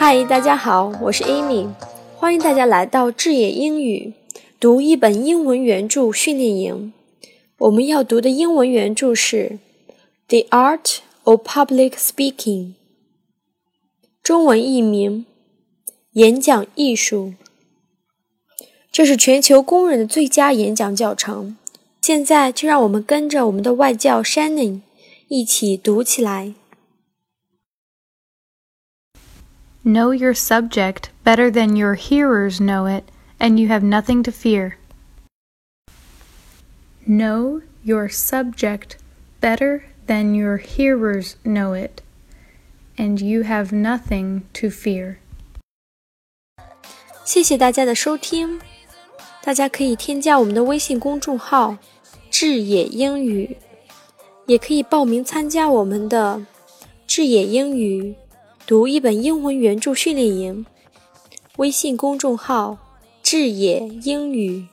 嗨，大家好，我是 Amy，欢迎大家来到智野英语读一本英文原著训练营。我们要读的英文原著是《The Art of Public Speaking》，中文译名《演讲艺术》。这是全球公认的最佳演讲教程。现在就让我们跟着我们的外教 Shannon 一起读起来。Know your subject better than your hearers know it, and you have nothing to fear. Know your subject better than your hearers know it, and you have nothing to fear. 谢谢大家的收听，大家可以添加我们的微信公众号“智野英语”，也可以报名参加我们的“智野英语”。 读一本英文原著训练营，微信公众号“智野英语”。